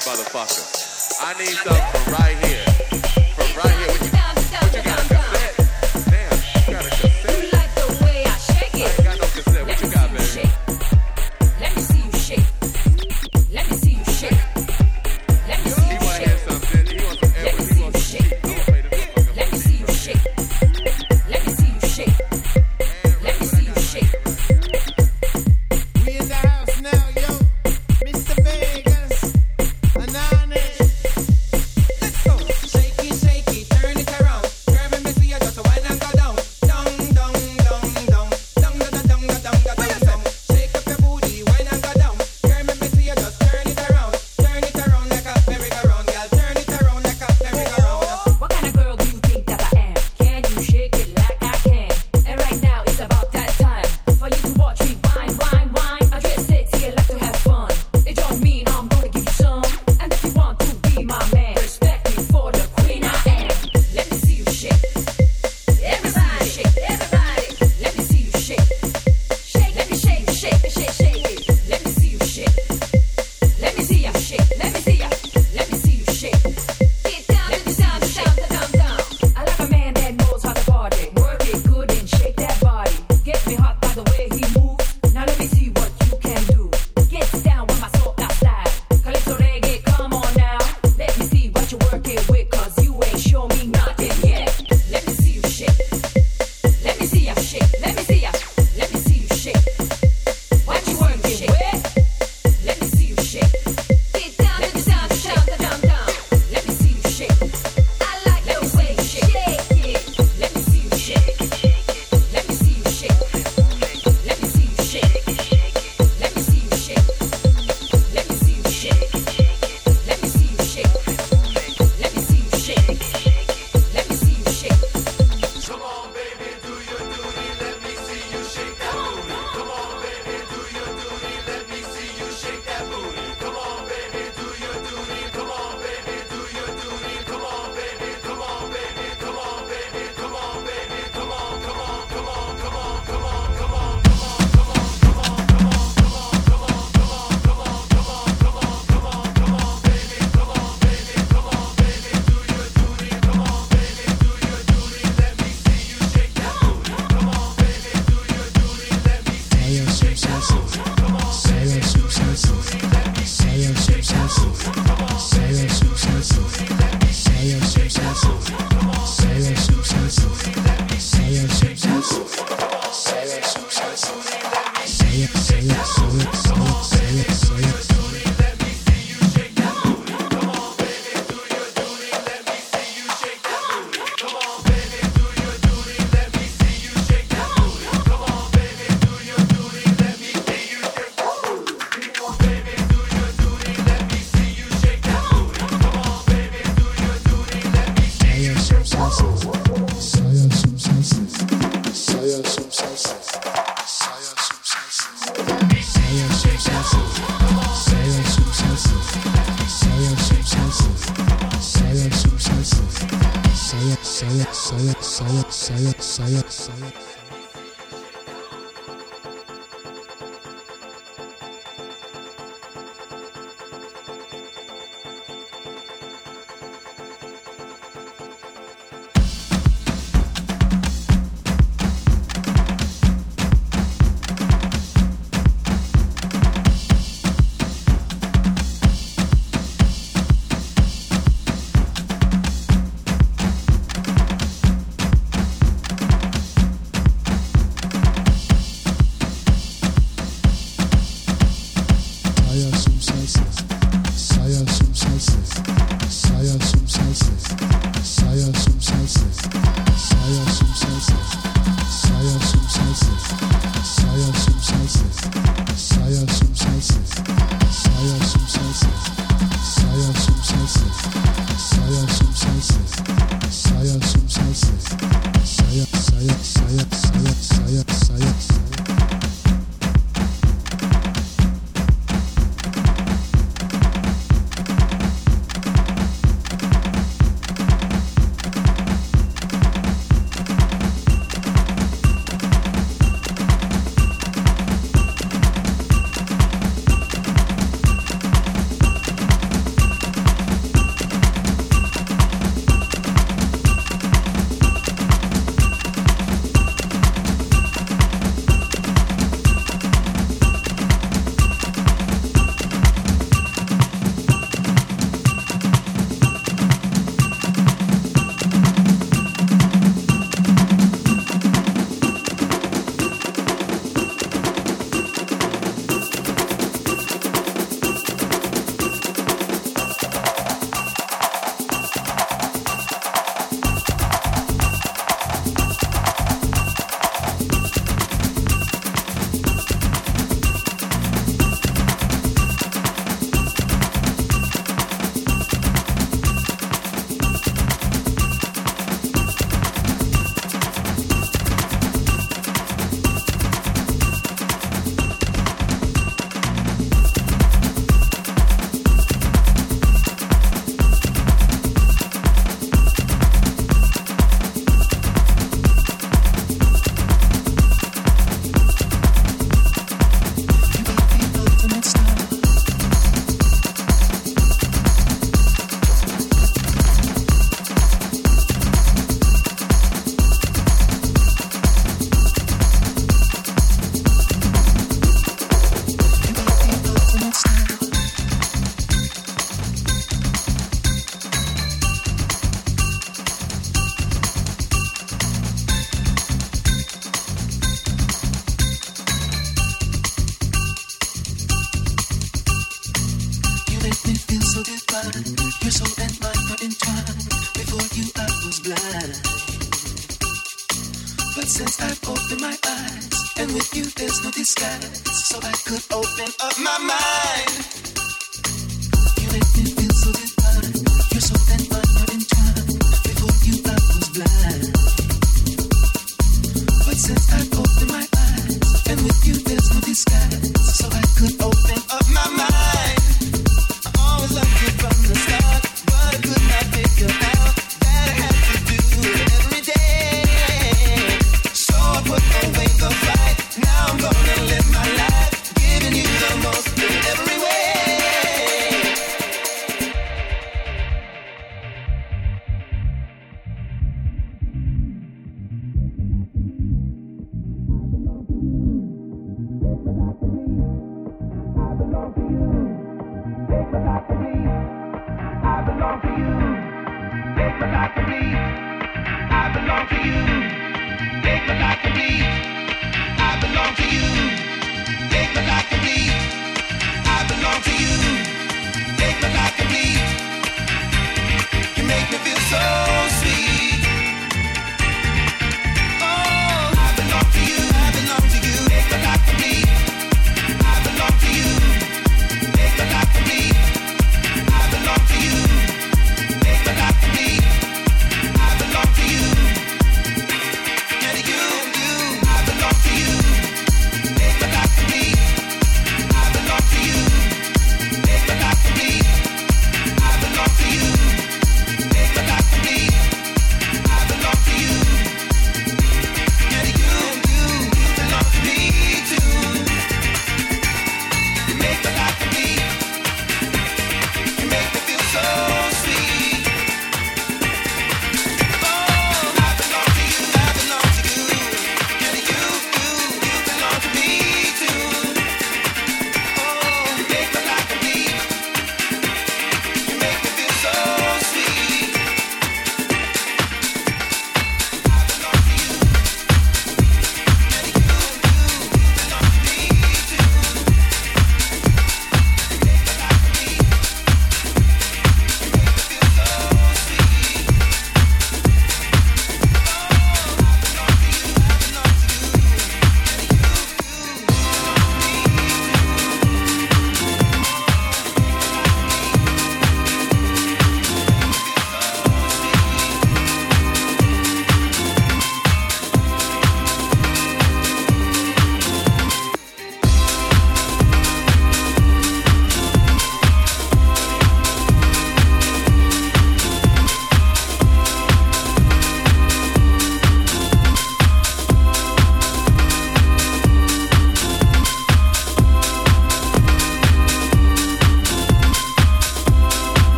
Fuck. I need something from right so I could open up my mind. I belong to you.